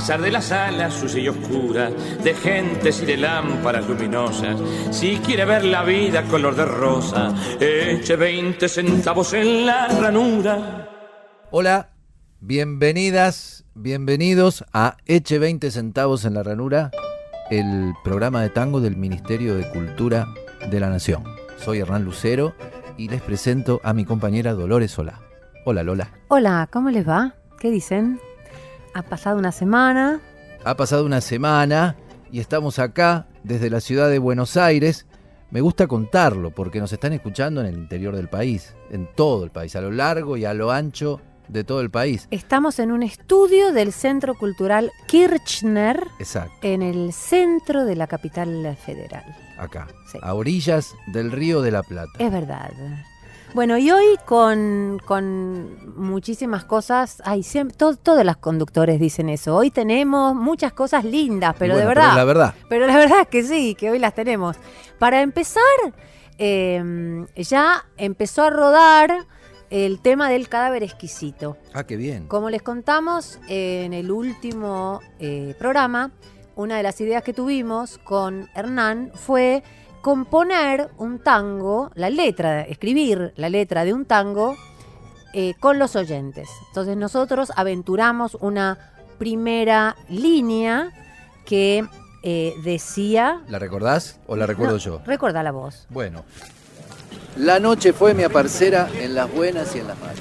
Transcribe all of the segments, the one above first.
Pesar de las sala sucia y oscura, de gentes y de lámparas luminosas, si quiere ver la vida color de rosa, eche 20 centavos en la ranura. Hola, bienvenidas, bienvenidos a Eche 20 centavos en la ranura, el programa de tango del Ministerio de Cultura de la Nación. Soy Hernán Lucero y les presento a mi compañera Dolores Solá. Hola Lola. Hola, ¿cómo les va? ¿Qué dicen? Ha pasado una semana. Ha pasado una semana y estamos acá desde la ciudad de Buenos Aires. Me gusta contarlo porque nos están escuchando en el interior del país, en todo el país, a lo largo y a lo ancho de todo el país. Estamos en un estudio del Centro Cultural Kirchner Exacto, en el centro de la capital federal. acá, Sí. a orillas del río de la Plata. Es verdad. Bueno, y hoy con, con muchísimas cosas, ay, siempre, to- todos los conductores dicen eso. Hoy tenemos muchas cosas lindas, pero Bueno, de verdad. la verdad, Pero la verdad es que sí, que hoy las tenemos. Para empezar, eh, ya empezó a rodar el tema del cadáver exquisito. ah, qué bien. Como les contamos en el último eh, programa, una de las ideas que tuvimos con Hernán fue componer un tango, la letra, escribir la letra de un tango eh, con los oyentes. Entonces nosotros aventuramos una primera línea que eh, decía... ¿La recordás o la recuerdo No, yo? Recuerda la voz. Bueno. La noche fue mi aparcera en las buenas y en las malas.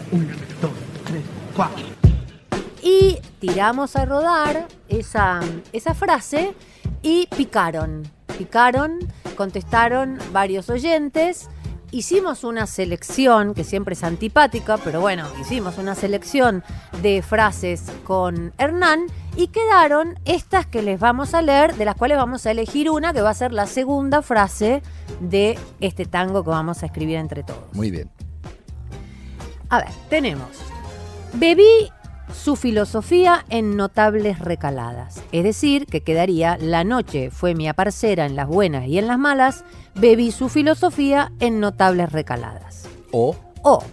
Y tiramos a rodar esa, esa frase y picaron. Picaron, contestaron varios oyentes. Hicimos una selección, que siempre es antipática, pero bueno, hicimos una selección de frases con Hernán y quedaron estas que les vamos a leer, de las cuales vamos a elegir una que va a ser la segunda frase de este tango que vamos a escribir entre todos. Muy bien. A ver, tenemos. Bebí su filosofía en notables recaladas. Es decir, que quedaría la noche fue mi aparcera en las buenas y en las malas, bebí su filosofía en notables recaladas. O O,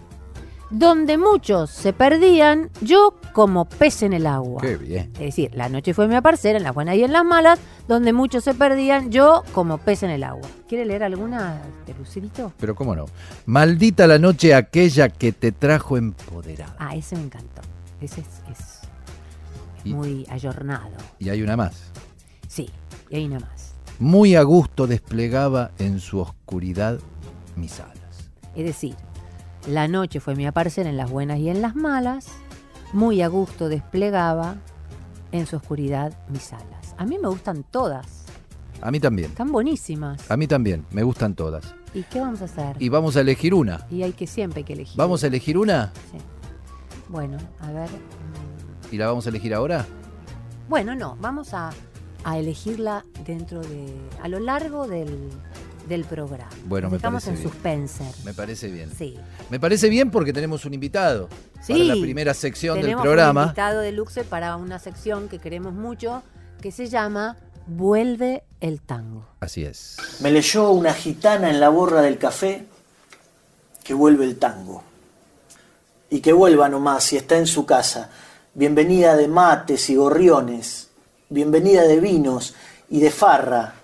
donde muchos se perdían, yo como pez en el agua. qué bien. Es decir, la noche fue mi aparcera en las buenas y en las malas, donde muchos se perdían, yo como pez en el agua. ¿Quiere leer alguna de Lucerito? Pero cómo no. Maldita la noche aquella que te trajo empoderada. Ah, ese me encantó. Ese es, es- es Y- muy ayornado. Y hay una más. Sí, y hay una más. Muy a gusto desplegaba en su oscuridad mis alas. Es decir, la noche fue mi aparecer en las buenas y en las malas. Muy a gusto desplegaba en su oscuridad mis alas. A mí me gustan todas. A mí también. Están buenísimas. A mí también. Me gustan todas. ¿Y qué vamos a hacer? Y vamos a elegir una. Y hay que siempre hay que elegir. ¿Vamos a elegir una? Sí. Bueno, a ver. ¿Y la vamos a elegir ahora? Bueno, no, vamos a, a elegirla dentro de. a lo largo del, del programa. Bueno, me Estamos parece en bien. suspenser. Me parece bien. Sí. Me parece bien porque tenemos un invitado Sí. para la primera sección Tenemos del un programa. invitado de Luxe para una sección que queremos mucho que se llama Vuelve el tango. Así es. Me leyó una gitana en la borra del café que vuelve el tango. Y que vuelva nomás si está en su casa. Bienvenida de mates y gorriones. Bienvenida de vinos y de farra.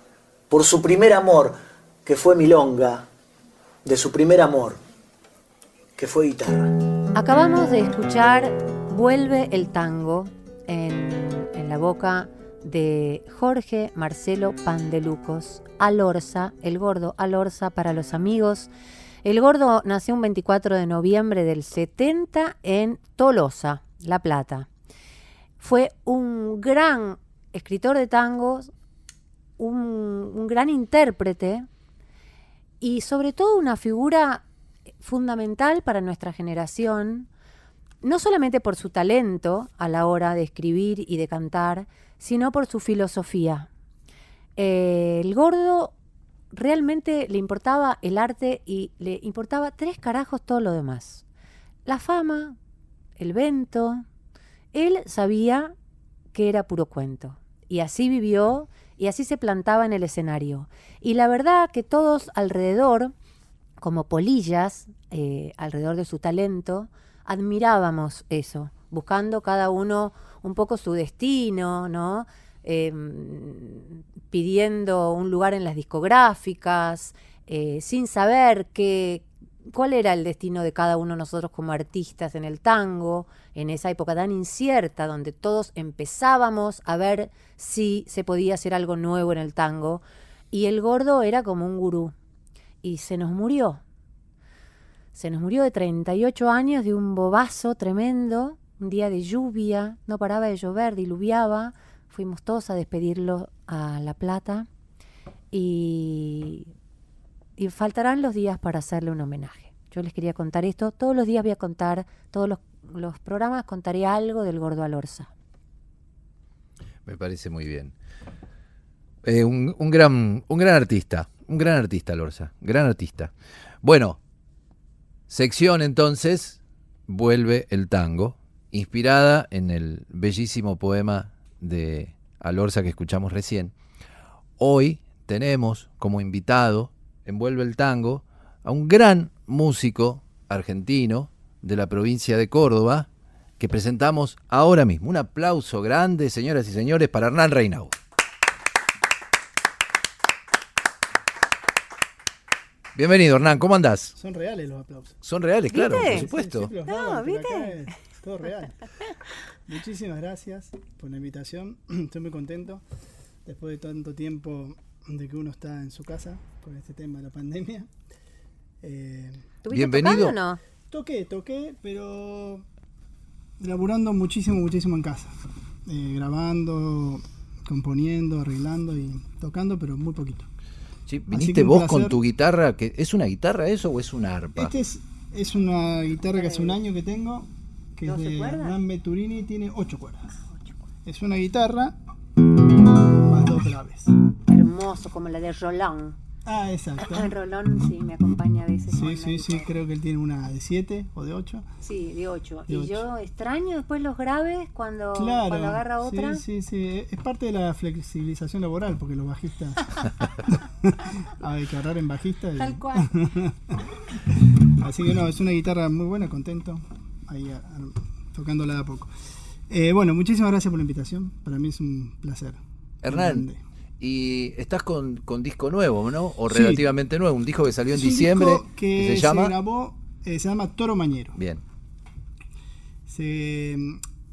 Por su primer amor, que fue milonga. De su primer amor, que fue guitarra. Acabamos de escuchar Vuelve el tango en, en la boca de Jorge Marcelo Pandelucos, Alorza, el gordo Alorza para los amigos El gordo nació un 24 de noviembre del 70 en Tolosa, La Plata. Fue un gran escritor de tangos, un, gran intérprete y sobre todo una figura fundamental para nuestra generación, no solamente por su talento a la hora de escribir y de cantar, sino por su filosofía. Eh, el gordo realmente le importaba el arte y le importaba tres carajos todo lo demás. La fama, el vento. Él sabía que era puro cuento. Y así vivió y así se plantaba en el escenario. Y la verdad que todos alrededor, como polillas, eh, alrededor de su talento, admirábamos eso, buscando cada uno un poco su destino, ¿no? Em, pidiendo un lugar en las discográficas, eh, sin saber qué, cuál era el destino de cada uno de nosotros como artistas en el tango, en esa época tan incierta, donde todos empezábamos a ver si se podía hacer algo nuevo en el tango, y el gordo era como un gurú, y se nos murió. Se nos murió de 38 años de un bobazo tremendo, un día de lluvia, no paraba de llover, diluviaba, fuimos todos a despedirlo a La Plata y, faltarán los días para hacerle un homenaje. Yo les quería contar esto, todos los días voy a contar, todos los, programas contaré algo del gordo Alorza. Me parece muy bien. Eh, un, un gran, un gran artista, un gran artista, Lorza, gran artista. Bueno, sección entonces, vuelve el tango, inspirada en el bellísimo poema de Alorza que escuchamos recién. Hoy tenemos como invitado, envuelve el tango, a un gran músico argentino de la provincia de Córdoba, que presentamos ahora mismo. Un aplauso grande, señoras y señores, para Hernán Reinau. Bienvenido, Hernán, ¿cómo andás? Son reales los aplausos. Son reales, claro, ¿Viste? por supuesto. Sí, sí, los No, ¿viste? Todo real. Muchísimas gracias por la invitación. Estoy muy contento. Después de tanto tiempo de que uno está en su casa con este tema de la pandemia. Eh, ¿Tuviste Bienvenido. tocando o no? toqué, toqué, pero laburando muchísimo, muchísimo en casa. Eh, grabando, componiendo, arreglando y tocando, pero muy poquito. Sí, viniste vos con tu guitarra, que ¿es una guitarra eso o es una arpa? Este es, es una guitarra que hace un año que tengo, que es ¿Doce de? Hernán Beturini, tiene 8 cuerdas. Es una guitarra más dos graves. Hermoso, como la de Roland. Ah, exacto. Roland sí me acompaña a veces. Sí, sí, sí, creo que él tiene una de 7 o de 8. Sí, de 8. De Y ocho. yo extraño después los graves cuando, Claro. cuando agarra otra. Sí, sí, sí. Es parte de la flexibilización laboral, porque los bajistas. Que ahorrar en bajista. y- Tal cual. Así que no, es una guitarra muy buena, contento. Ahí a- a- tocándola de a poco. Eh, bueno, muchísimas gracias por la invitación. Para mí es un placer. Hernán, Grande. y estás con, con disco nuevo, ¿no? O Sí. relativamente nuevo, un disco que salió en Es un diciembre, disco que, que se llama... grabó, eh, se llama Toro Mañero. Bien, Se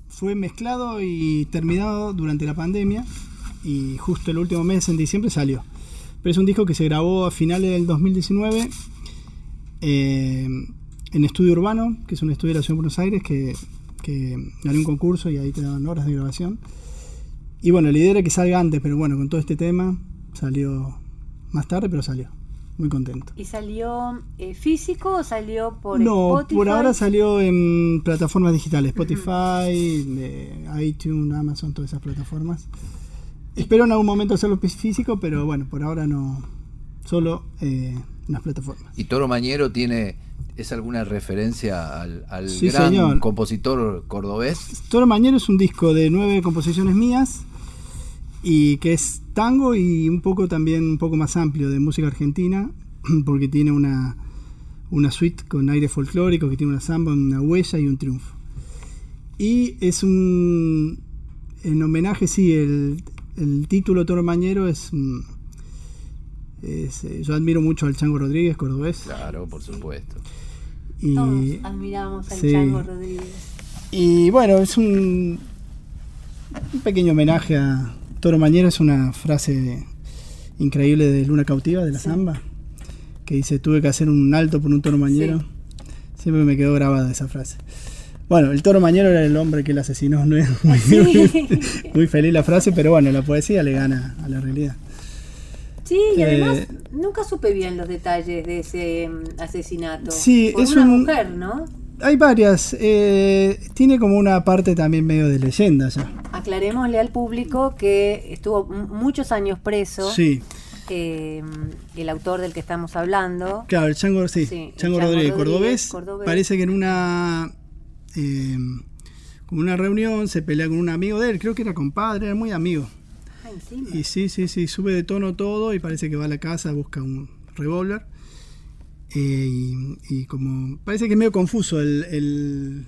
fue mezclado y terminado durante la pandemia y justo el último mes, en diciembre, salió. Pero es un disco que se grabó a finales del 2019 eh, en Estudio Urbano, que es un estudio de la Ciudad de Buenos Aires que, que gané un concurso y ahí te daban horas de grabación. Y bueno, la idea era que salga antes, pero bueno, con todo este tema salió más tarde, pero salió. Muy contento. ¿Y salió eh, físico o salió por no, Spotify? por ahora salió en plataformas digitales, Spotify, iTunes, Amazon, todas esas plataformas. Espero en algún momento hacerlo fí- físico, pero bueno, por ahora no, solo eh, en las plataformas. y Toro Mañero tiene... ¿Es alguna referencia al, al Sí, gran señor. compositor cordobés? Toro Mañero es un disco de nueve composiciones mías y que es tango y un poco también un poco más amplio de música argentina porque tiene una, una suite con aire folclórico que tiene una samba, una huella y un triunfo. Y es un en homenaje, sí, el, el título Toro Mañero es, mm, es, eh, yo admiro mucho al Chango Rodríguez, cordobés. Claro, por supuesto. Y, Todos admiramos al sí. Chango Rodríguez. Y bueno, es un, un pequeño homenaje a Toro Mañero, es una frase increíble de Luna Cautiva, de la samba, que dice, tuve que hacer un alto por un toro mañero. Siempre me quedó grabada esa frase. Bueno, el toro mañero era el hombre que el asesinó, no es muy, muy feliz la frase, pero bueno, la poesía le gana a la realidad. Sí, y además Eh, nunca supe bien los detalles de ese mm, asesinato. Sí, Por es una un- mujer, ¿no? Hay varias, eh, tiene como una parte también medio de leyenda ya. Aclarémosle al público que estuvo muchos años preso. Sí, eh, el autor del que estamos hablando. claro, el Chango, sí, Chango Chango Rodríguez, Rodríguez, cordobés, cordobés. parece que en una eh, como una reunión se pelea con un amigo de él, creo que era compadre, era muy amigo. Encima. Y sí, sí, sí, sube de tono todo y parece que va a la casa, busca un revólver. Eh, y, y como parece que es medio confuso el, el,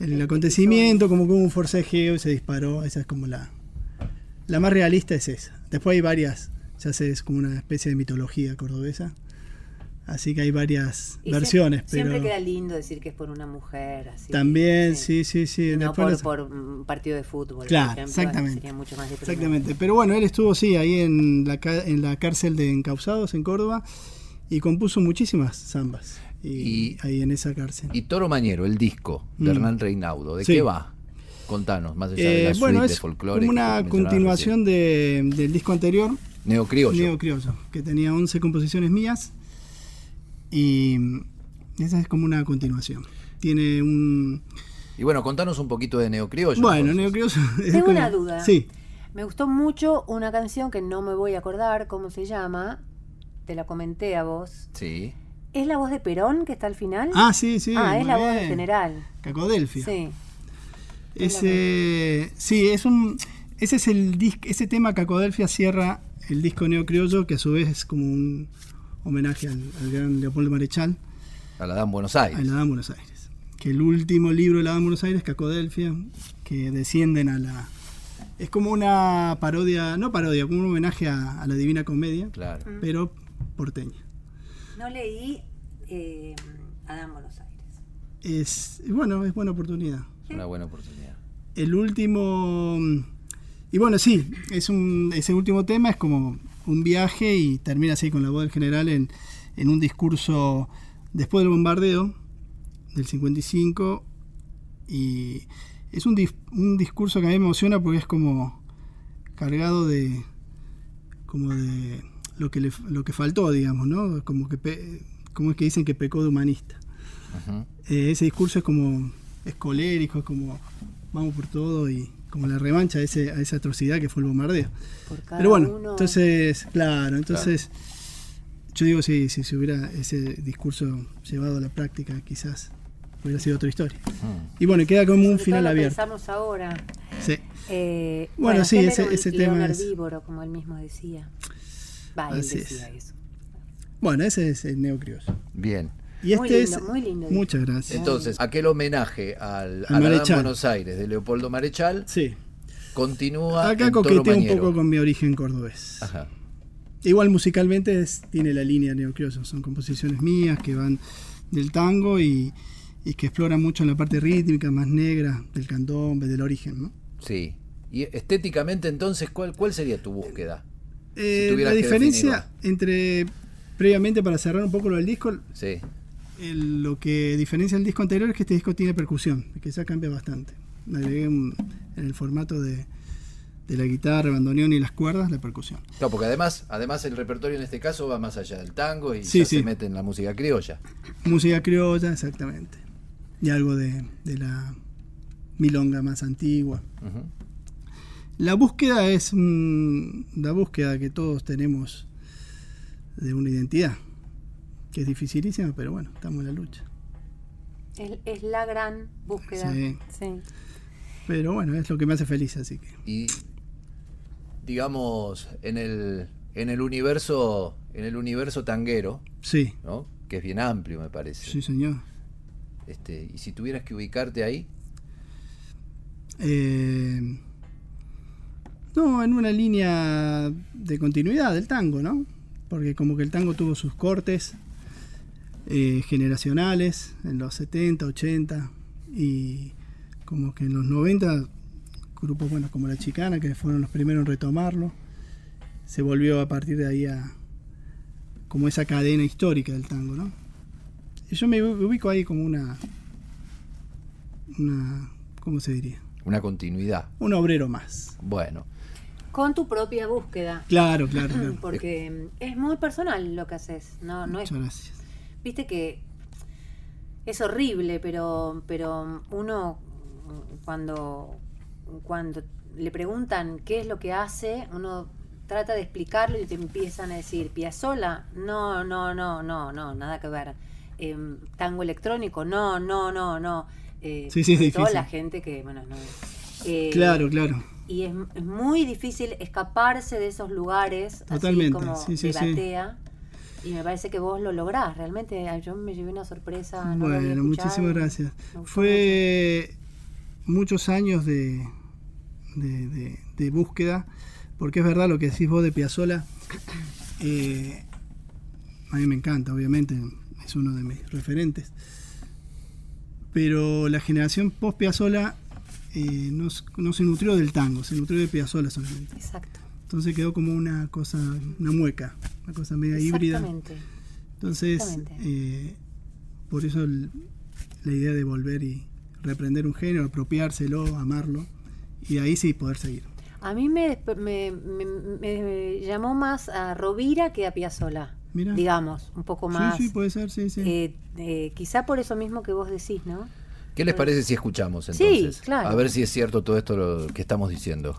el acontecimiento, como que hubo un forcejeo y se disparó. Esa es como la, la más realista es esa. Después hay varias, ya sé, es como una especie de mitología cordobesa. Así que hay varias Y versiones, Siempre pero queda lindo decir que es por una mujer. Así, también, sí, sí, sí. No por, las- por un partido de fútbol. Claro, por ejemplo, exactamente. Sería mucho más. Exactamente. Pero bueno, él estuvo, sí, ahí en la, en la cárcel de encausados en Córdoba y compuso muchísimas zambas. Y, Y- ahí en esa cárcel. Y Toro Mañero, el disco de Mm. Hernán Reinaudo, ¿de Sí. qué va? Contanos, más allá de Eh, la suite bueno, de es folclore. como que una continuación de- del disco anterior. Neocriollo. Neo Criollo, que tenía 11 composiciones mías. Y esa es como una continuación. Tiene un. Y bueno, contanos un poquito de Neocriollo. Bueno, entonces. Neo Criollo. es Tengo como- una duda. Sí. Me gustó mucho una canción que no me voy a acordar cómo se llama. Te la comenté a vos. Sí. ¿Es la voz de Perón que está al final? Ah, sí, sí. ah, es la voz del general. Cacodelfia. Sí. Ese, sí, es un, ese es el disc, ese tema Cacodelfia cierra el disco neocriollo, que a su vez es como un homenaje al, al gran Leopoldo Marechal, A la Dan Buenos Aires. a la Dama Buenos Aires. Que el último libro de la Dama Buenos Aires, Cacodelfia, que descienden a la... Es como una parodia, no parodia, como un homenaje a, a la Divina Comedia, Claro. pero porteña. No leí eh, Adán Buenos Aires. Es, bueno, es buena oportunidad. Es una buena oportunidad. El último. Y bueno, sí, es un, ese último tema es como un viaje y termina así con la voz del general en, en un discurso después del bombardeo del 55. Y es un, un discurso que a mí me emociona porque es como cargado de. como de lo que, le, lo que faltó, digamos, ¿no? Como que. pe- como es que dicen que pecó de humanista. Eh, ese discurso es como es colérico, es como vamos por todo y como la revancha a, ese, a esa atrocidad que fue el bombardeo. Por cada Pero bueno, uno- entonces, claro, entonces yo digo si, si se hubiera ese discurso llevado a la práctica, quizás hubiera sido otra historia. Mm. Y bueno, queda como un final lo abierto. pensamos ahora. Sí. Eh, Bueno, sí, que él ese- ese tema es- herbívoro, como él mismo decía. Va, él Así es. decía eso. Bueno, ese es el neocriollo. Bien. Y Muy este lindo, es muy lindo. muchas gracias. Entonces, aquel homenaje al, Al a. Buenos Aires de Leopoldo Marechal sí. continúa Acá en Toro coqueteo un Mañero. poco con mi origen cordobés. Ajá. Igual musicalmente es- tiene la línea neocriollo, son composiciones mías que van del tango y, y que exploran mucho en la parte rítmica más negra del candombe, del origen. ¿no? Sí. Y estéticamente, entonces, ¿cuál, cuál sería tu búsqueda? Eh, la diferencia entre, previamente para cerrar un poco lo del disco, Sí. El- lo que diferencia el disco anterior es que este disco tiene percusión, que ya cambia bastante. Agregué en el formato de, de la guitarra, bandoneón y las cuerdas, la percusión. Claro, porque además, además el repertorio en este caso va más allá del tango y Sí, se mete en la música criolla. Música criolla, exactamente. Y algo de, de la milonga más antigua. La búsqueda es la búsqueda que todos tenemos de una identidad, que es dificilísima, pero bueno, estamos en la lucha. Es, es la gran búsqueda. Sí. Sí. Pero bueno, es lo que me hace feliz, así que. Y digamos, en el, en el universo, en el universo tanguero, Sí, ¿no? Que es bien amplio, me parece. sí, señor. Este, y si tuvieras que ubicarte ahí, Eh, no, en una línea de continuidad del tango, ¿no? Porque como que el tango tuvo sus cortes eh, generacionales en los 70, 80 y como que en los 90 grupos bueno como la Chicana que fueron los primeros en retomarlo se volvió a partir de ahí a, como esa cadena histórica del tango, ¿no? Y yo me ubico ahí como una, una, ¿cómo se diría? Una continuidad. Un obrero más. Bueno, Con tu propia búsqueda. Claro, claro, claro. Porque es muy personal lo que haces. No, no es Muchas gracias. Viste que es horrible, pero, pero uno cuando, cuando le preguntan qué es lo que hace, uno trata de explicarlo y te empiezan a decir, Piazzola, no, no, no, no, no, nada que ver. Em, tango electrónico, no, no, no, no. Eh, Sí, sí, es difícil. la gente que, bueno, no. eh, Claro, claro. Y es, es muy difícil escaparse de esos lugares, Totalmente, así como sí, sí, sí. Y me parece que vos lo lográs, realmente yo me llevé una sorpresa. no Bueno, muchísimas gracias. Fue muchos años de, de, de- de búsqueda, porque es verdad lo que decís vos de Piazzola. eh, a mí me encanta, obviamente, es uno de mis referentes. Pero la generación post Piazzola eh, no, no se nutrió del tango, se nutrió de Piazzola solamente. Exacto. Entonces quedó como una cosa, una mueca, una cosa media híbrida. Exactamente. Entonces, Exactamente. eh, por eso el- la idea de volver y reprender un género, apropiárselo, amarlo, y ahí sí poder seguir. A mí me, me, me- me llamó más a Rovira que a Piazzola, Mira. digamos, un poco más. Sí, sí, puede ser, sí, sí. eh, eh, quizá por eso mismo que vos decís, ¿no? ¿qué les parece si escuchamos Sí, entonces? claro. A ver si es cierto todo esto lo que estamos diciendo.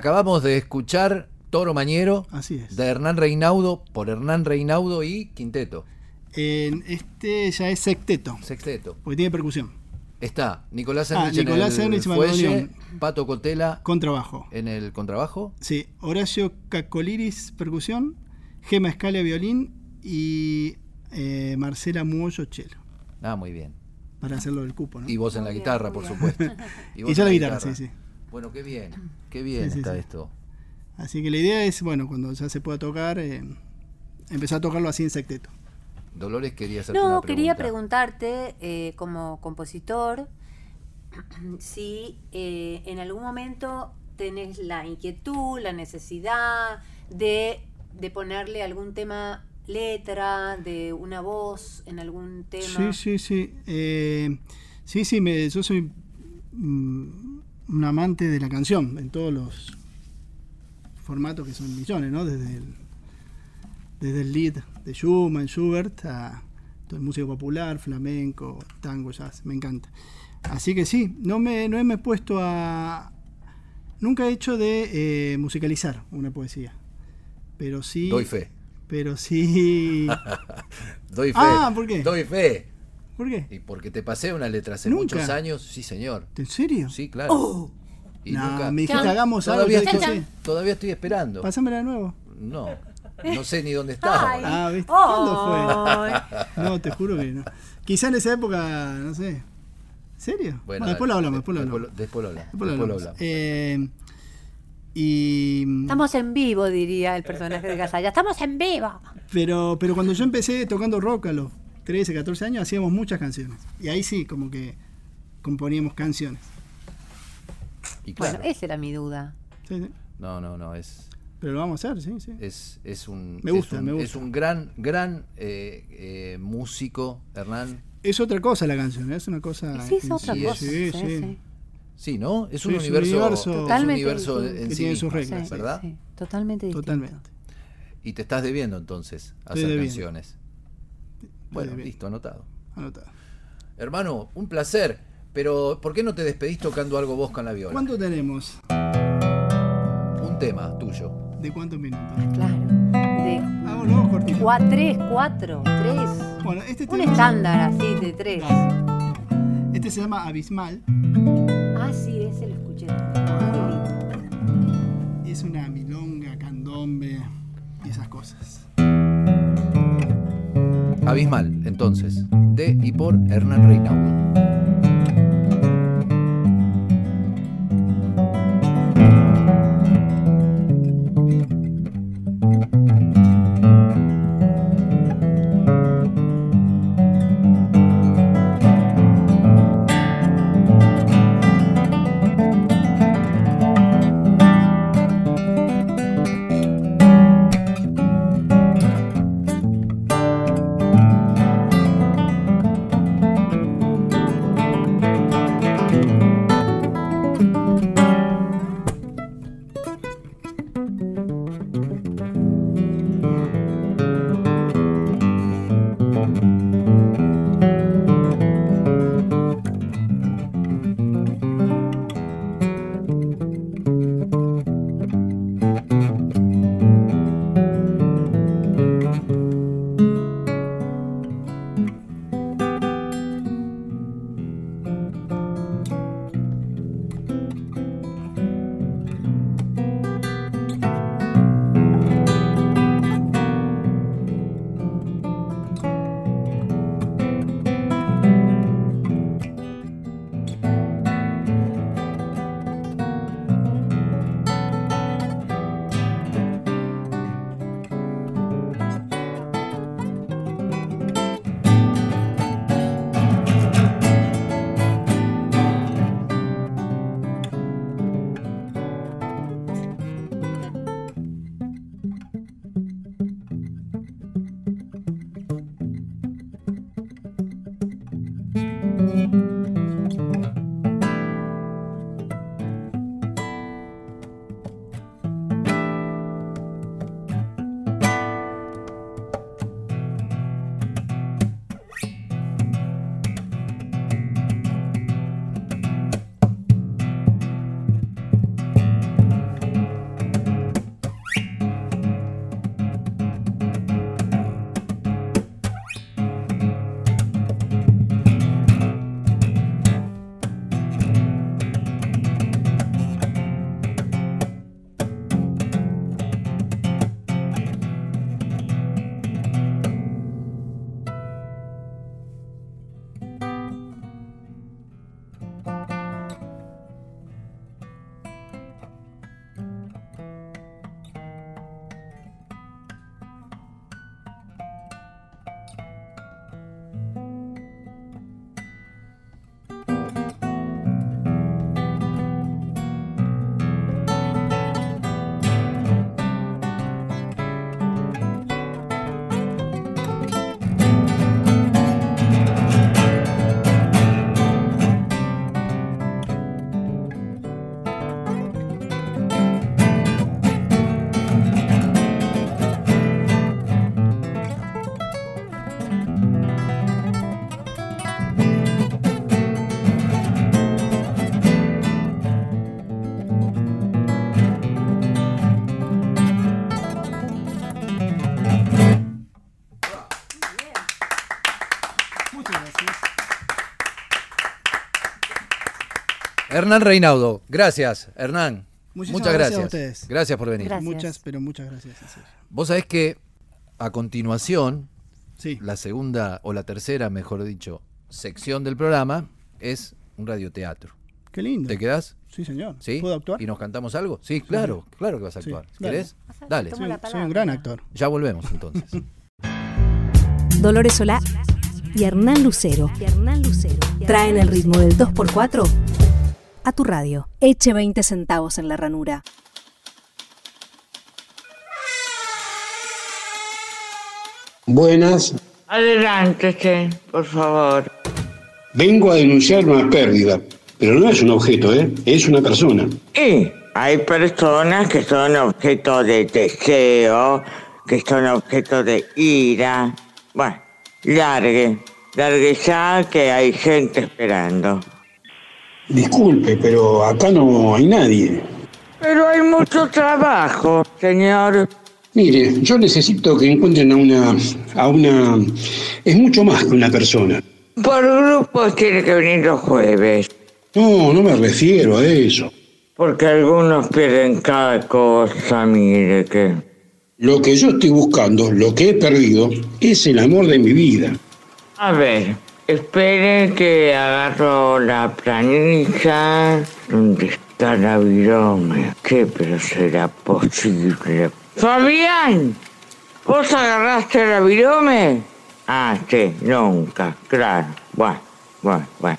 Acabamos de escuchar Toro Mañero Así es. de Hernán Reinaudo por Hernán Reinaudo y Quinteto, En este ya es secteto, sexteto. porque tiene percusión, Está Nicolás Ah, Ernich Nicolás en el fuelle. Pato Cotela con trabajo. en el contrabajo. Sí, Horacio Cacoliris, percusión, Gema Escalia, violín y eh, Marcela Muollo, chelo, Ah, muy bien. para hacerlo del cupo, ¿no? Y vos en la guitarra, por supuesto. Y vos yo en la guitarra, sí, sí. Bueno, qué bien, qué bien Sí, sí, está sí. esto. Así que la idea es, bueno, cuando ya se pueda tocar, eh, empezar a tocarlo así en secteto. Dolores quería hacerte una No, pregunta. quería preguntarte, eh, como compositor, si eh, en algún momento tenés la inquietud, la necesidad de, de ponerle algún tema letra, de una voz en algún tema. Sí, sí, sí. Eh, sí, sí, me, yo soy mm, un amante de la canción en todos los formatos que son millones, ¿no? Desde el, desde el lead de Schumann, Schubert, a todo el músico popular, flamenco, tango, jazz, me encanta. Así que sí, no me, no me he puesto a... Nunca he hecho de eh, musicalizar una poesía, pero sí... Doy fe. Pero sí... Doy fe. Ah, ¿por qué? Doy fe. ¿Por qué? Y porque te pasé una letra hace Nunca. muchos años, sí señor. ¿En serio? Sí, claro. Y No, nunca. me dijiste hagamos algo. Todavía, yo estoy, sí. todavía estoy esperando. Pásamela de nuevo. No, no sé ni dónde está. Ay. Ah, ¿viste? Ay. ¿Cuándo fue? No, te juro que no. Quizá en esa época, no sé. ¿En serio? Bueno, después lo hablamos, después lo hablamos. Después lo hablamos. Después lo después lo hablamos. hablamos. Eh, y Estamos en vivo, diría el personaje de Casalla. Estamos en vivo. pero pero cuando yo empecé tocando rock a los 13, 14 años hacíamos muchas canciones. Y ahí sí, como que componíamos canciones. Y claro, Bueno, esa era mi duda. Sí, sí. no, no, no, es, Pero lo vamos a hacer, sí, sí. es, es un, Me gusta, es un, me gusta. es un gran, gran eh, eh, músico, Hernán. Es otra cosa la canción, ¿eh? es una cosa. Sí, es otra sí, cosa. Sí, sí, sí. ¿no? Es Sí, un es un universo, universo- es un Totalmente universo distinto. en Que sí tiene sus reglas, Sí, ¿verdad? sí, totalmente distinto. Totalmente. Y te estás debiendo entonces hacer debiendo. canciones. Bueno, listo, anotado. Anotado. Hermano, un placer. Pero, ¿por qué no te despedís tocando algo vos con la viola? ¿Cuánto tenemos? Un tema tuyo. ¿De cuántos minutos? Claro. De Vámonos, cortito. cua- tres, cuatro, tres. Bueno, este Un tema- estándar así de tres. Este se llama Abismal. Ah, sí, ese lo escuché. Lindo. Es una milonga, candombe y esas cosas. Abismal, entonces. De y por Hernán Reinaudo. Hernán Reinaudo, gracias, Hernán. Muchísimas muchas gracias a gracias. ustedes. Gracias por venir. Gracias. Muchas, pero muchas gracias. Vos sabés que a continuación, Sí. la segunda o la tercera, mejor dicho, sección del programa es un radioteatro. Qué lindo. ¿Te quedás? Sí, señor. ¿Sí? ¿Puedo actuar? ¿Y nos cantamos algo? Sí, claro, claro que vas a Sí, actuar. dale. ¿Querés? Dale, Soy, soy un gran actor. ya volvemos entonces. Dolores Solá y Hernán Lucero. Traen el ritmo del 2x4 a tu radio. Eche 20 centavos en la ranura. Buenas, Adelante, sí, por favor. vengo a denunciar una pérdida, pero no es un objeto, ¿eh? es una persona. Y hay personas que son objeto de deseo, que son objeto de ira. Bueno, largue, largue ya que hay gente esperando. Disculpe, pero acá no hay nadie. Pero hay mucho trabajo, señor. Mire, yo necesito que encuentren a una, a una... Es mucho más que una persona. Por grupos tiene que venir los jueves, No, no me refiero a eso. porque algunos pierden cada cosa, mire que... Lo que yo estoy buscando, lo que he perdido, es el amor de mi vida. A ver, espere que agarro la planilla. ¿Dónde está la virome? ¿Qué pero será posible? ¡Fabián! ¿Vos agarraste la virome? Ah, sí, nunca, claro. Bueno, bueno, bueno.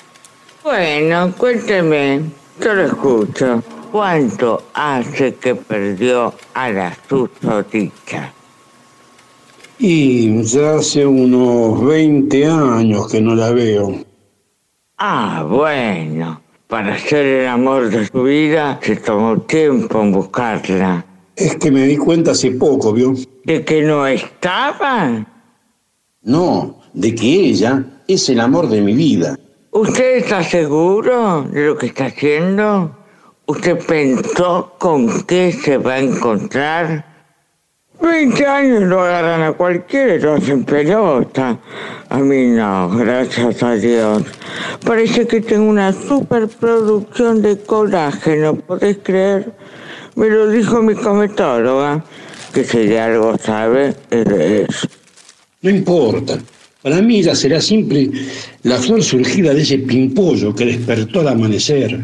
Bueno, cuénteme, yo lo escucho. ¿Cuánto hace que perdió a la susodicha? Y ya hace unos 20 años que no la veo. Ah, bueno. Para ser el amor de su vida, se tomó tiempo en buscarla. Es que me di cuenta hace poco, ¿vio? ¿De que no estaba? No, de que ella es el amor de mi vida. ¿Usted está seguro de lo que está haciendo? ¿Usted pensó con qué se va a encontrar? Veinte años lo agarran a cualquiera hacen pelota. A mí no, gracias a Dios. Parece que tengo una superproducción de colágeno, ¿podés creer? Me lo dijo mi cometóloga, que si de algo sabe, es de eso. No importa. Para mí ella será siempre la flor surgida de ese pimpollo que despertó al amanecer.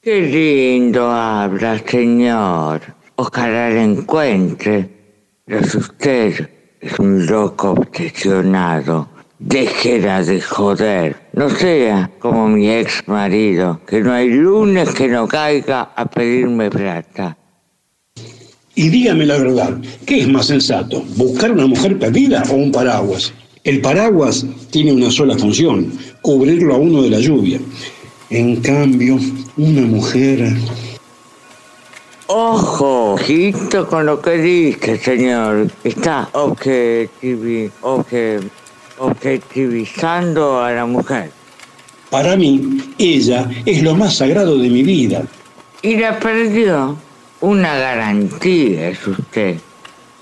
Qué lindo habla, señor. Ojalá la encuentre. Si usted es un loco obsesionado, déjela de joder. No sea como mi ex marido, que no hay lunes que no caiga a pedirme plata. Y dígame la verdad, ¿qué es más sensato? ¿Buscar una mujer perdida o un paraguas? El paraguas tiene una sola función, cubrirlo a uno de la lluvia. En cambio, una mujer... Ojo, ojito con lo que dice, señor. Está objetivi, obje- objetivizando a la mujer. Para mí, ella es lo más sagrado de mi vida. Y la perdió. Una garantía es usted.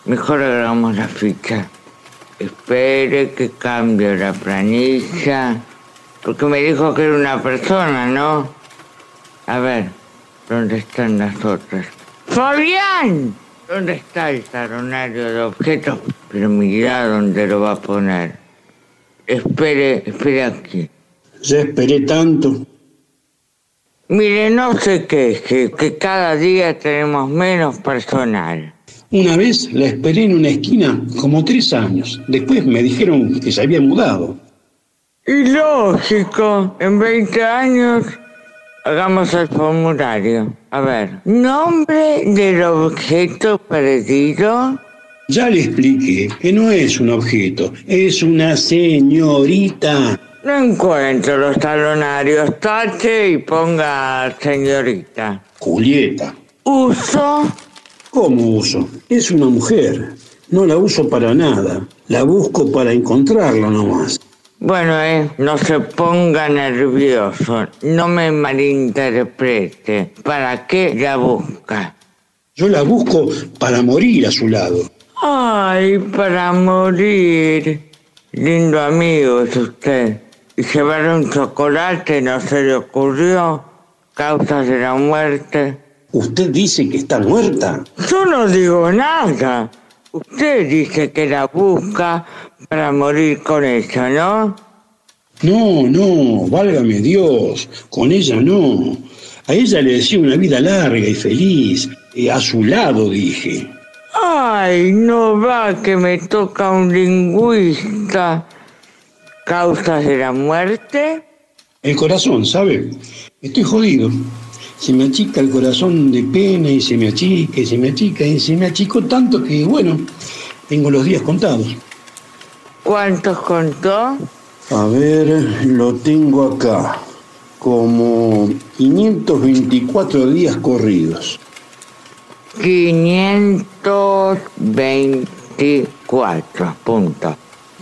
Mejor hagamos la ficha. Espere que cambie la planilla. Porque me dijo que era una persona, ¿no? A ver, ¿dónde están las otras? ¡Fabián! ¿Dónde está el talonario de objetos? Pero mira dónde lo va a poner. Espere, espere aquí. Ya esperé tanto. Mire, no sé qué, que, que cada día tenemos menos personal. Una vez la esperé en una esquina como tres años. Después me dijeron que se había mudado. Y lógico, en 20 años hagamos el formulario. A ver, nombre del objeto perdido. Ya le expliqué que no es un objeto, es una señorita. No encuentro los talonarios. Tache y ponga señorita. Julieta. Uso. ¿Cómo uso? Es una mujer. No la uso para nada. La busco para encontrarla nomás. Bueno, eh, no se ponga nervioso. No me malinterprete. ¿Para qué la busca? Yo la busco para morir a su lado. Ay, para morir. Lindo amigo es usted. Y llevarle un chocolate no se le ocurrió. Causas de la muerte. ¿Usted dice que está muerta? Yo no digo nada. Usted dice que la busca para morir con ella, ¿no? No, no, válgame Dios, con ella no. A ella le decía una vida larga y feliz. Y a su lado, dije. Ay, no va que me toca un lingüista. ¿Causas de la muerte? El corazón, ¿sabe? Estoy jodido. Se me achica el corazón de pena y se me achica y se me achica y se me achicó tanto que, bueno, tengo los días contados. ¿Cuántos contó? A ver, lo tengo acá. Como 524 días corridos. 524, punto.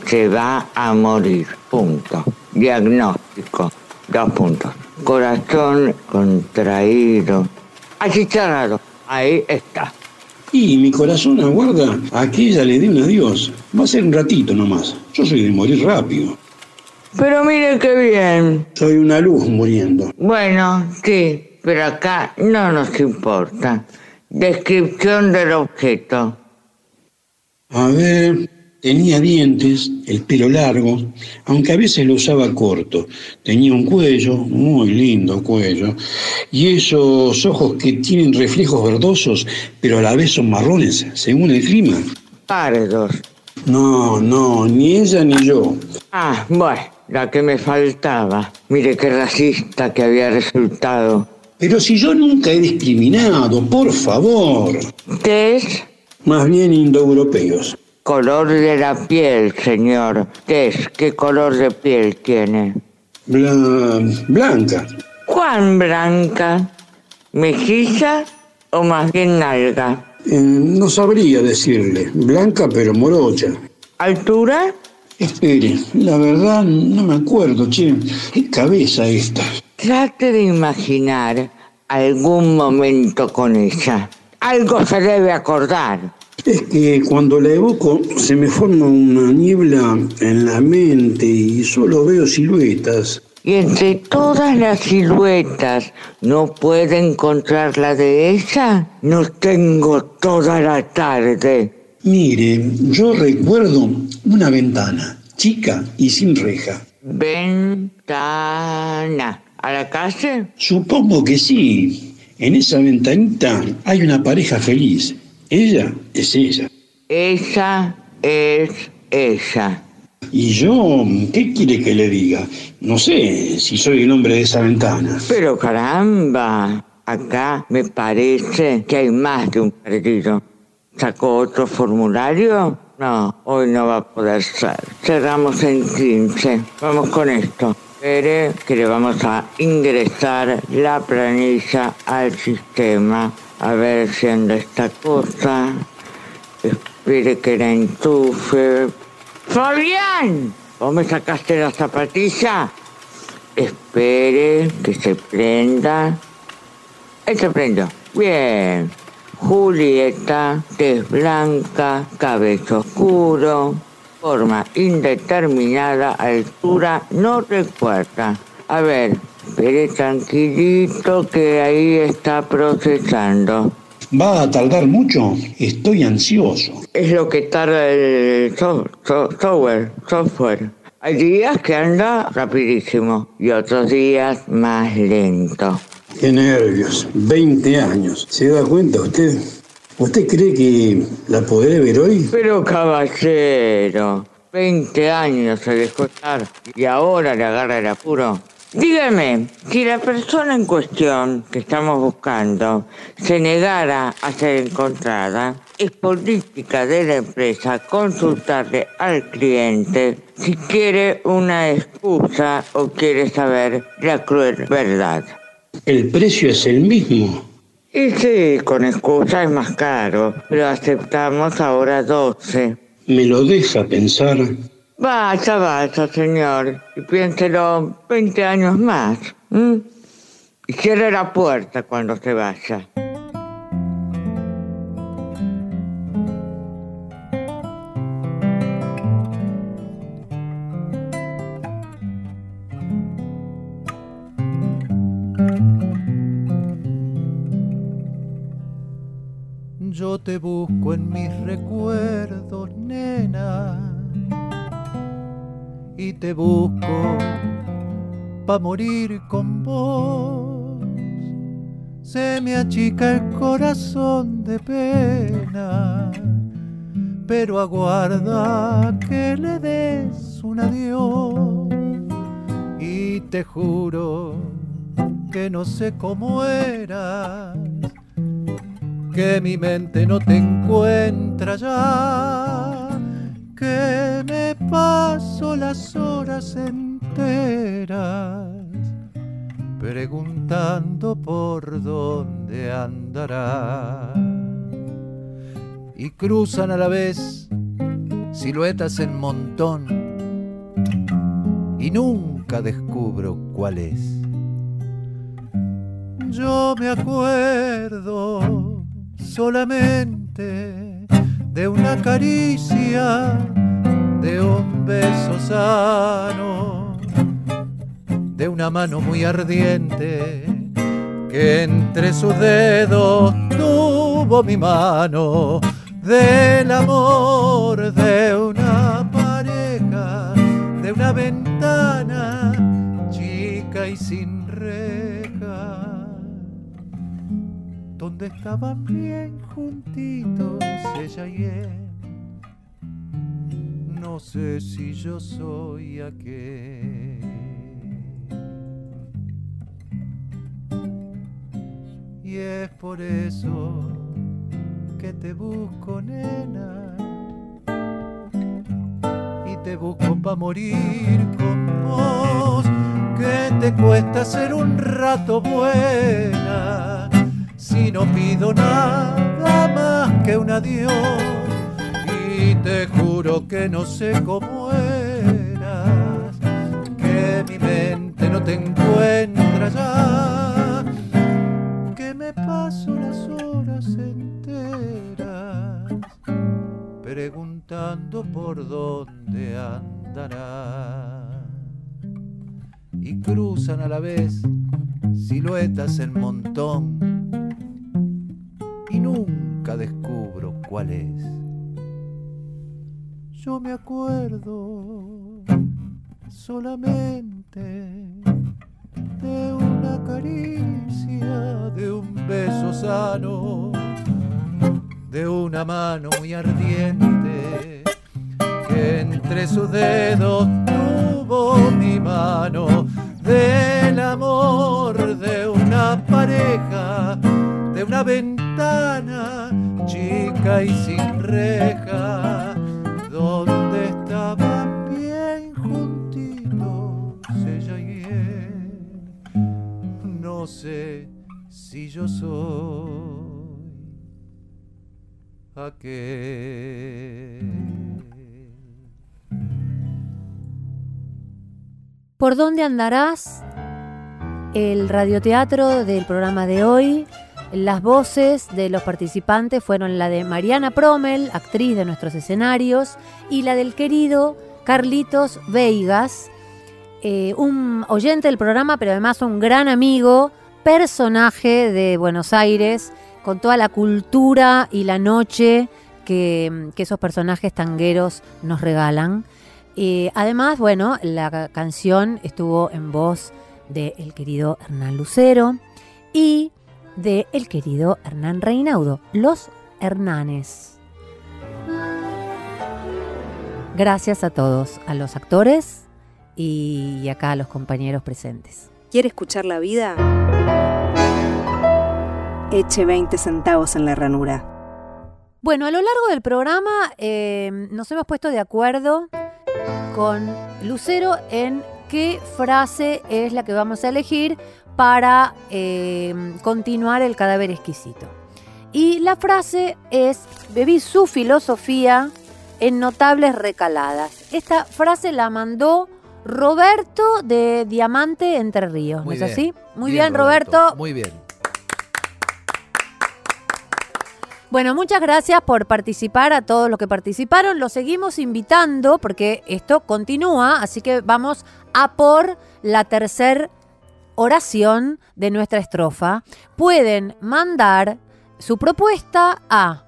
Se va a morir, punto. Diagnóstico, dos puntos. Corazón contraído, achicharrado. Ahí está. Y mi corazón aguarda a que ella le dé un adiós. Va a ser un ratito nomás. Yo soy de morir rápido. Pero mire qué bien. Soy una luz muriendo. Bueno, sí, pero acá no nos importa. Descripción del objeto. A ver, tenía dientes, el pelo largo, aunque a veces lo usaba corto. Tenía un cuello, muy lindo cuello, y esos ojos que tienen reflejos verdosos, pero a la vez son marrones, según el clima. Pardos. No, no, ni ella ni yo. Ah, bueno, la que me faltaba. Mire qué racista que había resultado. Pero si yo nunca he discriminado, por favor. Tez, Más bien indoeuropeos. Color de la piel, señor. ¿qué color de piel tiene? Bla- blanca. ¿Cuán blanca? ¿Mejiza o más bien nalga? Eh, no sabría decirle. Blanca pero morocha. ¿Altura? Espere, la verdad no me acuerdo, che. ¿Qué cabeza esta? Trate de imaginar algún momento con ella. Algo se debe acordar. Es que cuando la evoco se me forma una niebla en la mente y solo veo siluetas. Y entre todas las siluetas, ¿no puede encontrar la de ella? No tengo toda la tarde. Mire, yo recuerdo una ventana, chica y sin reja. Ventana. ¿A la calle? Supongo que sí. En esa ventanita hay una pareja feliz. Ella es ella. Ella es ella. Y yo, ¿qué quiere que le diga? No sé si soy el hombre de esa ventana. Pero caramba, acá me parece que hay más de un perdido. ¿Sacó otro formulario? No, hoy no va a poder ser. Cerramos en 15. Vamos con esto. Que le vamos a ingresar la planilla al sistema. A ver si anda esta cosa. Espere que la enchufe. ¡Fabián! ¿Vos me sacaste la zapatilla? Espere que se prenda. Ahí se prendió. Bien. Julieta, tez blanca, cabello oscuro, forma indeterminada, altura no recuerda. A ver, espere tranquilito que ahí está procesando. ¿Va a tardar mucho? Estoy ansioso. Es lo que tarda el so- so- software, software. Hay días que anda rapidísimo y otros días más lento. Qué nervios. 20 años. ¿Se da cuenta usted? ¿Usted cree que la podré ver hoy? Pero caballero, 20 años se dejó estar y ahora le agarra el apuro. Dígame, si la persona en cuestión que estamos buscando se negara a ser encontrada, es política de la empresa consultarle al cliente si quiere una excusa o quiere saber la cruel verdad. El precio es el mismo. Y sí, con excusa es más caro, pero aceptamos ahora 12. ¿Me lo deja pensar? Vaya, vaya, señor, y piénselo 20 años más. Y cierre la puerta cuando se vaya. Yo te busco en mis recuerdos, nena, y te busco pa' morir con vos. Se me achica el corazón de pena, pero aguarda que le des un adiós. Y te juro que no sé cómo eras, que mi mente no te encuentra ya, que me paso las horas enteras preguntando por dónde andará. Y cruzan a la vez siluetas en montón y nunca descubro cuál es. Yo me acuerdo solamente de una caricia, de un beso sano, de una mano muy ardiente que entre sus dedos tuvo mi mano, del amor de una pareja, de una ventana donde estaban bien juntitos ella y él. No sé si yo soy aquel. Y es por eso que te busco, nena. Y te busco pa' morir con vos. Que te cuesta ser un rato buena si no pido nada más que un adiós. Y te juro que no sé cómo eras, que mi mente no te encuentra ya, que me paso las horas enteras preguntando por dónde andará y cruzan a la vez siluetas en montón nunca descubro cuál es. Yo me acuerdo solamente de una caricia, de un beso sano, de una mano muy ardiente que entre sus dedos tuvo mi mano, del amor de una pareja, de una ventana chica y sin reja, donde estaban bien juntitos ella y él. No sé si yo soy aquel. ¿Por dónde andarás? El radioteatro del programa de hoy. Las voces de los participantes fueron la de Mariana Promel, actriz de nuestros escenarios, y la del querido Carlitos Veigas, eh, un oyente del programa, pero además un gran amigo, personaje de Buenos Aires, con toda la cultura y la noche que, esos personajes tangueros nos regalan. Eh, además, bueno, la canción estuvo en voz del querido Hernán Lucero y de el querido Hernán Reinaudo, Los Hernanes. Gracias a todos, a los actores y acá a los compañeros presentes. ¿Quiere escuchar la vida? Eche 20 centavos en la ranura. Bueno, a lo largo del programa eh, nos hemos puesto de acuerdo con Lucero en qué frase es la que vamos a elegir para eh, continuar el cadáver exquisito. Y la frase es, bebí su filosofía en notables recaladas. Esta frase la mandó Roberto de Diamante Entre Ríos, ¿no Muy es bien. así? Muy Bien, bien, Roberto. Muy bien. Bueno, muchas gracias por participar a todos los que participaron. Los seguimos invitando porque esto continúa, así que vamos a por la tercer oración de nuestra estrofa. Pueden mandar su propuesta a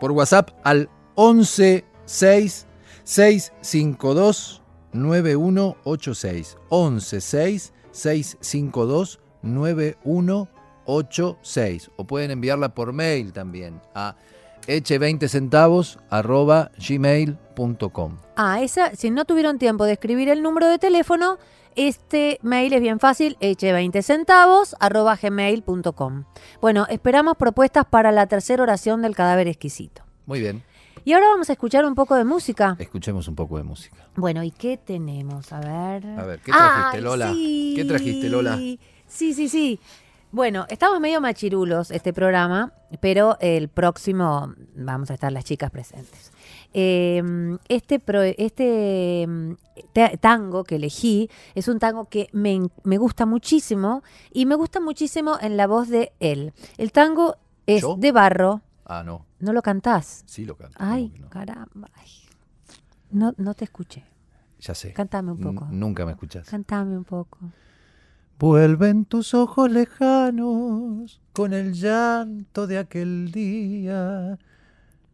por WhatsApp al 11 6 652 9186. 11 6 652 9186. O pueden enviarla por mail también a eche20centavos arroba gmail.com. Ah, esa, si no tuvieron tiempo de escribir el número de teléfono, este mail es bien fácil, eche20 centavos arroba gmail.com. Bueno, esperamos propuestas para la tercera oración del cadáver exquisito. Muy bien, Y ahora vamos a escuchar un poco de música. escuchemos un poco de música. Bueno, ¿y qué tenemos? A ver. A ver, ¿qué trajiste, Ay, Lola? sí. ¿Qué trajiste, Lola? Sí, sí, sí. Bueno, estamos medio machirulos este programa, pero el próximo vamos a estar las chicas presentes. Eh, este pro- este te- tango que elegí es un tango que me, me gusta muchísimo y me gusta muchísimo en la voz de él. El tango es ¿Yo? de barro. Ah, no, ¿No lo cantás? sí lo canto. Ay, ¿cómo que no? caramba. ay. No, no te escuché. Ya sé. Cántame un poco. N- Nunca me escuchás. Cántame un poco. Vuelven tus ojos lejanos con el llanto de aquel día.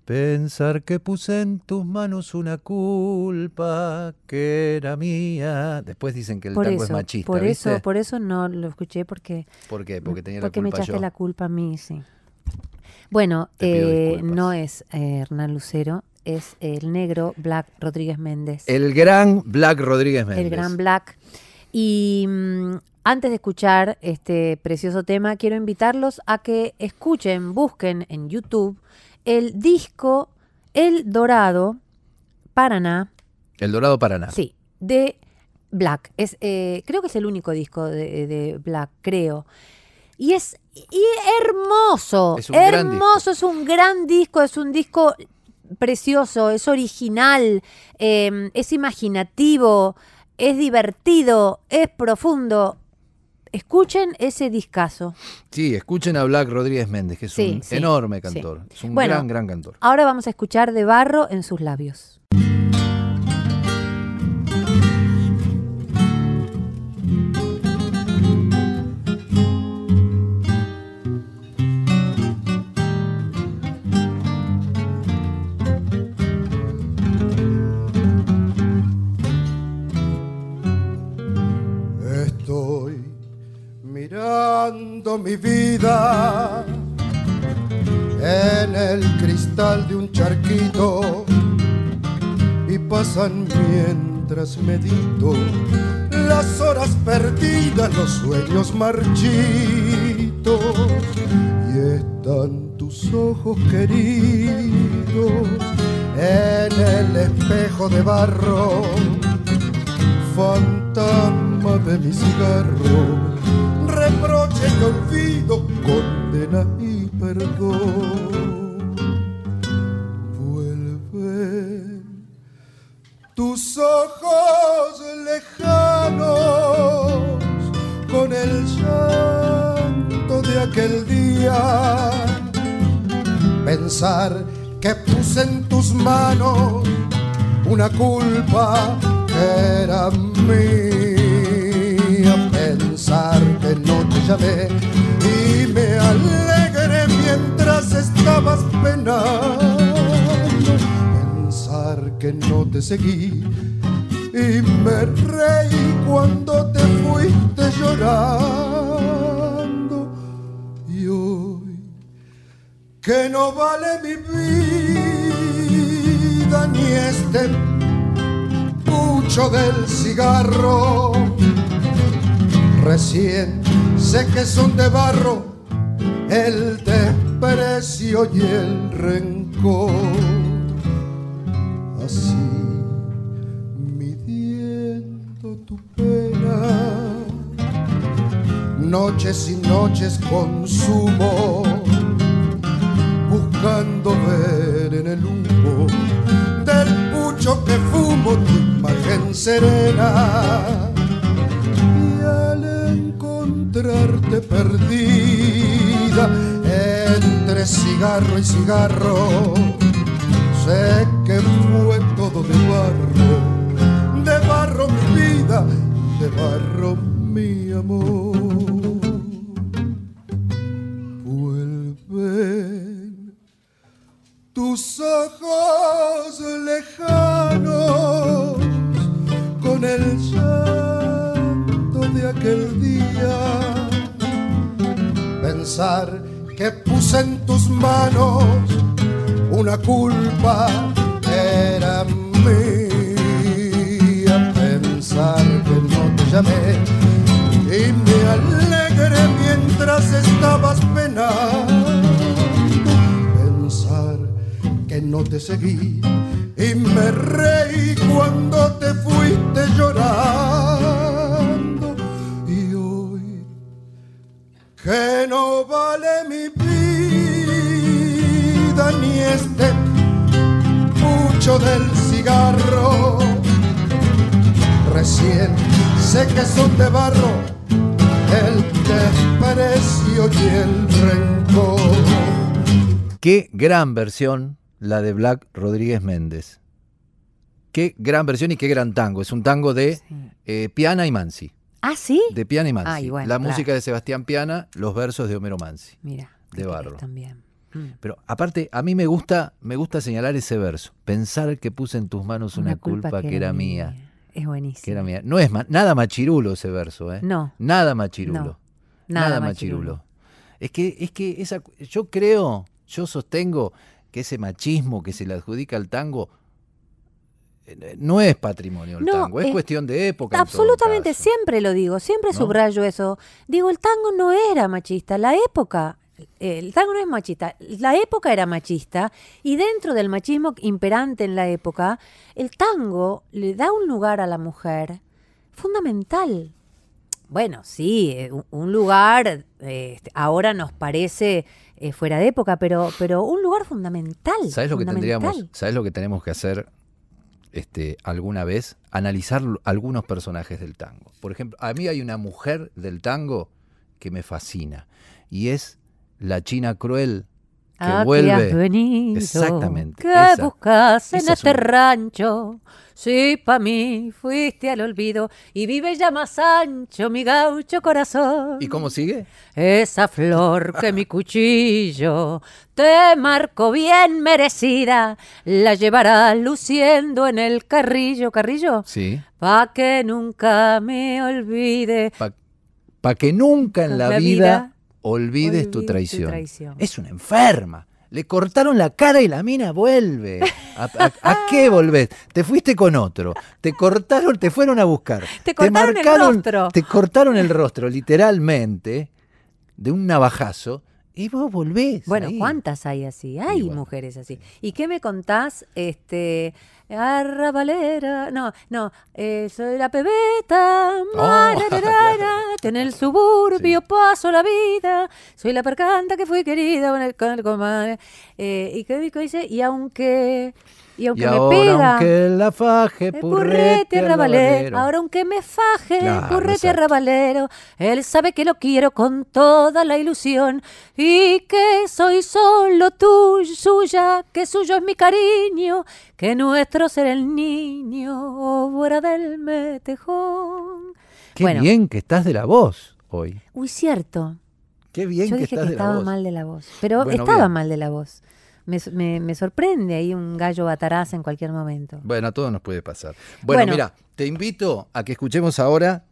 Pensar que puse en tus manos una culpa que era mía. Después dicen que el por tango eso, es machista, por ¿viste? eso, por eso no lo escuché porque ¿Por qué? Porque tenía porque la me culpa echaste yo. la culpa a mí, sí. Bueno, eh, no es eh, Hernán Lucero, es el negro Black Rodríguez Méndez. El gran Black Rodríguez Méndez. El gran Black. Y mm, antes de escuchar este precioso tema, quiero invitarlos a que escuchen, busquen en YouTube el disco El Dorado Paraná, El Dorado Paraná. sí, de Black. Es, eh, creo que es el único disco de, de Black, creo. Y es y hermoso, Es un gran hermoso, es un gran disco, es un disco precioso, es original, eh, es imaginativo, es divertido, es profundo. Escuchen ese discazo. Sí, escuchen a Black Rodríguez Méndez, que es Sí, un sí, enorme sí. cantor. Es un Bueno. gran, gran cantor. Ahora vamos a escuchar de barro en sus labios. Mi vida en el cristal de un charquito y pasan mientras medito las horas perdidas, los sueños marchitos y están tus ojos queridos en el espejo de barro fantasma de mi cigarro, y olvido, condena y perdón. Vuelven tus ojos lejanos con el llanto de aquel día. Pensar que puse en tus manos una culpa que era mía. No te llamé y me alegré mientras estabas penando. Pensar que no te seguí y me reí cuando te fuiste llorando. Y hoy que no vale mi vida ni este pucho del cigarro. Recién sé que son de barro el desprecio y el rencor. Así midiendo tu pena, noches y noches consumo buscando ver en el humo del pucho que fumo tu imagen serena. Perdida entre cigarro y cigarro, sé que fue todo de barro, de barro mi vida, de barro mi amor. Gran versión la de Black Rodríguez Méndez. Qué gran versión y qué gran tango. Es un tango de eh, Piana y Mansi. ¿Ah, sí? De Piana y Mansi. Ay, bueno, la claro. música de Sebastián Piana, los versos de Homero Mansi. Mira. De Barro. También. Mm. Pero aparte, a mí me gusta, me gusta señalar ese verso. Pensar que puse en tus manos una, culpa, que era mía. Es buenísimo. Que era mía. No es ma- nada machirulo ese verso, ¿eh? No. Nada machirulo. No. Nada, Nada machirulo. machirulo. Es que, es que esa, yo creo, yo sostengo que ese machismo que se le adjudica al tango eh, no es patrimonio No, tango, es es- cuestión de época. Absolutamente, siempre lo digo, siempre ¿No? subrayo eso. Digo, el tango no era machista, la época, eh, el tango no es machista, la época era machista y dentro del machismo imperante en la época, el tango le da un lugar a la mujer fundamental. Bueno, sí, eh, un- lugar eh, este, ahora nos parece eh, fuera de época, pero, pero un lugar fundamental. ¿Sabes lo que tendríamos, sabes lo que tenemos que hacer este, alguna vez? Analizar algunos personajes del tango. Por ejemplo, a mí hay una mujer del tango que me fascina y es la China cruel que ¿A qué vuelve. has venido? Exactamente. ¿Qué esa- buscas en es este rancho? Si pa' mí fuiste al olvido y vive ya más ancho mi gaucho corazón. ¿Y cómo sigue? Esa flor que mi cuchillo te marcó bien merecida, la llevará luciendo en el carrillo, carrillo, Sí. pa' que nunca me olvide. Para que nunca en la, La vida, vida olvides tu olvides tu traición. traición. Es una enferma. Le cortaron la cara y la mina vuelve. ¿A, a- a qué volvés? Te fuiste con otro. Te cortaron, te fueron a buscar. Te cortaron el rostro. Te cortaron el rostro, literalmente, de un navajazo. Y vos volvés. Bueno, ahí. ¿cuántas hay así? Hay mujeres así. ¿Y qué me contás? Este, arrabalera, no, no, eh, soy la pebeta, que en el suburbio paso la vida, soy la percanta que fui querida con el, con el comadre. Eh, y qué dice, y aunque, y aunque Y me ahora, pega, aunque la faje, eh, purrete, arrabalero. Ahora aunque me faje, Claro, purrete arrabalero, él sabe que lo quiero con toda la ilusión y que soy solo tuyo, suya, que suyo es mi cariño, que nuestro será el niño, obra del metejón. Qué bueno, bien que estás de la voz hoy. uy, cierto. Qué bien Yo que dije estás que de la estaba voz. mal de la voz, pero Bueno, estaba bien. mal de la voz. Me, me- me sorprende ahí un gallo bataraz en cualquier momento. Bueno, a todos nos puede pasar. Bueno, Bueno. mira, te invito a que escuchemos ahora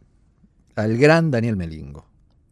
al gran Daniel Melingo.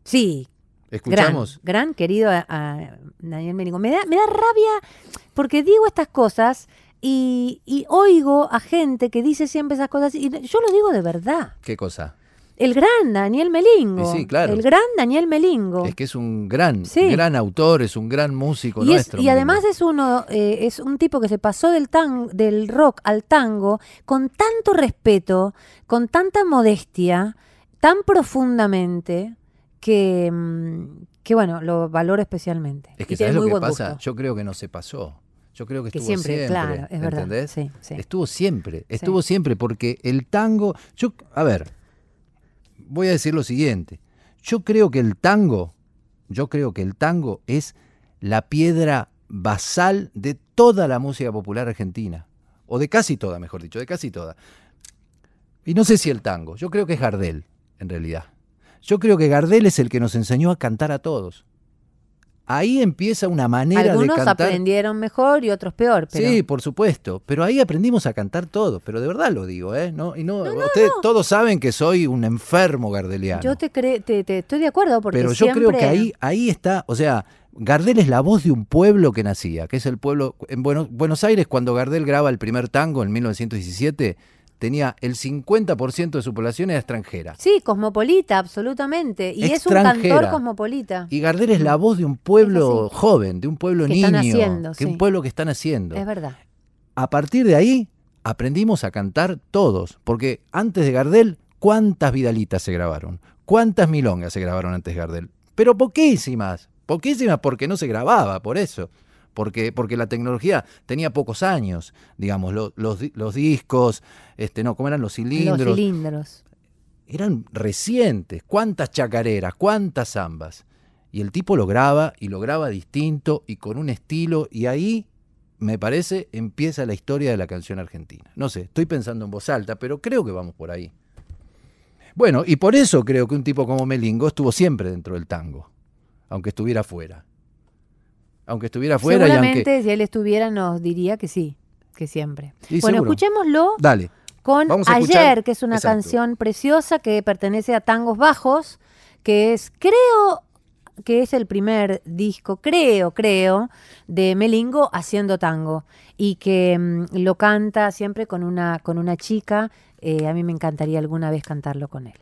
Sí, ¿Escuchamos? Gran, gran querido a, a Daniel Melingo. Me da, me da rabia porque digo estas cosas y, y oigo a gente que dice siempre esas cosas y yo lo digo de verdad. ¿Qué cosa? El gran Daniel Melingo. Y sí, claro. El gran Daniel Melingo. Es que es un gran, Sí. gran autor, es un gran músico Y, es- nuestro. y además es uno, eh, es un tipo que se pasó del tan, del rock al tango con tanto respeto, con tanta modestia, tan profundamente, que, mm, que bueno, lo valoro especialmente. Es que ¿sabes lo que pasa? gusto. Yo creo que no se pasó. Yo creo que Que estuvo siempre, siempre. claro, es verdad. ¿Entendés? Sí, sí. Estuvo siempre, estuvo siempre, porque el tango. Yo, a ver, voy a decir lo siguiente. Yo creo que el tango, yo creo que el tango es la piedra basal de toda la música popular argentina. O de casi toda, mejor dicho, de casi toda. Y no sé si el tango, yo creo que es Gardel, en realidad. Yo creo que Gardel es el que nos enseñó a cantar a todos. Ahí empieza una manera Algunos de cantar. aprendieron mejor y otros peor, pero Sí, por supuesto, pero ahí aprendimos a cantar todos, pero de verdad lo digo, ¿eh? No, y no, ustedes todos saben que soy un enfermo gardeliano. yo te, te, te- estoy de acuerdo porque pero yo creo que ahí, ahí está, o sea, Gardel es la voz de un pueblo que nacía, que es el pueblo. En Buenos, Buenos Aires, cuando Gardel graba el primer tango en 1917, tenía el 50% de su población era extranjera. Sí, cosmopolita, absolutamente. Y es un cantor cosmopolita. Y Gardel es la voz de un pueblo joven, de un pueblo Que niño, están haciendo, sí. un pueblo que están haciendo. Es verdad. A partir de ahí aprendimos a cantar todos, porque antes de Gardel, ¿cuántas Vidalitas se grabaron? ¿Cuántas milongas se grabaron antes de Gardel? Pero poquísimas, poquísimas porque no se grababa, por eso. Porque, porque la tecnología tenía pocos años, digamos, lo- los, los discos, este, no, ¿cómo eran los cilindros? Los cilindros. eran recientes. ¿Cuántas chacareras? ¿Cuántas zambas? Y el tipo lo graba y lo graba distinto y con un estilo y ahí, me parece, empieza la historia de la canción argentina. No sé, estoy pensando en voz alta, pero creo que vamos por ahí. Bueno, y por eso creo que un tipo como Melingo estuvo siempre dentro del tango, aunque estuviera fuera. Aunque estuviera fuera y Seguramente aunque... si él estuviera nos diría que sí, que siempre. Y bueno, seguro. escuchémoslo Dale. con Vamos a Ayer, escuchar- que es una Exacto. canción preciosa que pertenece a Tangos Bajos, que es, creo que es el primer disco, creo, creo, de Melingo haciendo tango y que mm, lo canta siempre con una, con una chica. Eh, a mí me encantaría alguna vez cantarlo con él.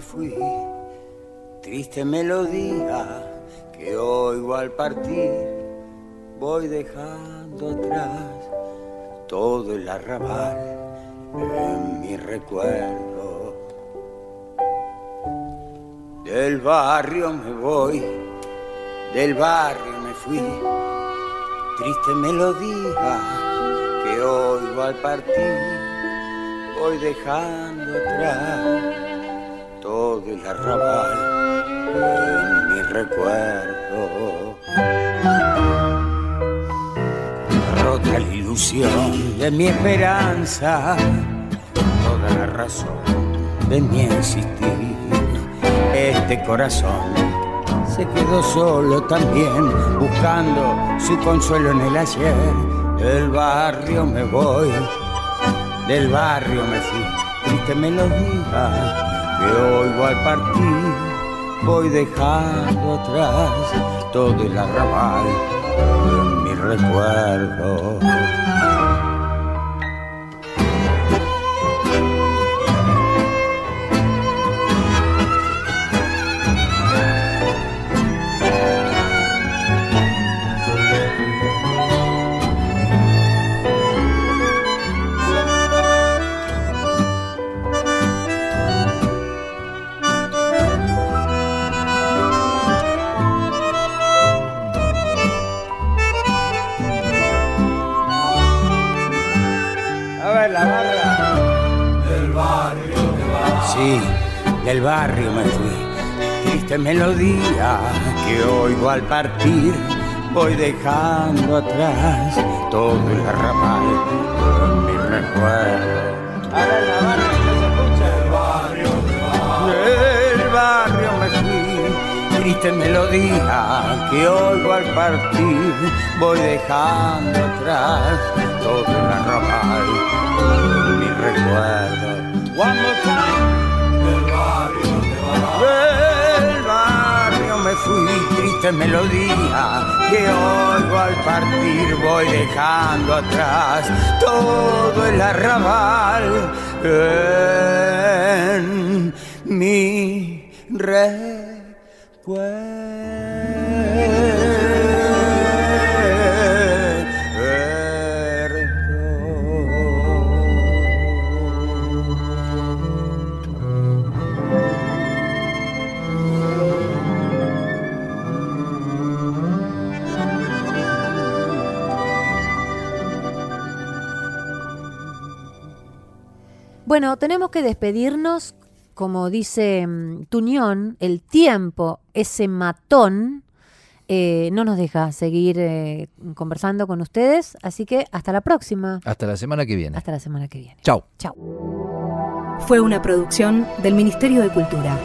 Fui, triste melodía que oigo al partir, voy dejando atrás todo el arrabal en mi recuerdo. Del barrio me voy, del barrio me fui, triste melodía que oigo al partir, voy dejando atrás todo el arrabal en mi recuerdo. Rota la ilusión de mi esperanza, toda la razón de mi existir. Este corazón se quedó solo también, buscando su consuelo en el ayer. Del barrio me voy, del barrio me fui, triste melodía que oigo al partir. Voy dejando atrás todo el arrabal en mi recuerdo. Del barrio me fui. Triste melodía que oigo al partir. Voy dejando atrás todo el arrabal mi recuerdo. A ver la barra se barrio Del barrio me fui. Triste melodía que oigo al partir. Voy dejando atrás todo el arrabal mi recuerdo. One more time. Del barrio, me fui, triste melodía que oigo al partir, voy dejando atrás todo el arrabal en mi Bueno, tenemos que despedirnos, como dice mm, Tuñón, el tiempo, ese matón, eh, no nos deja seguir eh, conversando con ustedes, así que hasta la próxima. Hasta la semana que viene. Hasta la semana que viene. Chao. Chao. Fue una producción del Ministerio de Cultura.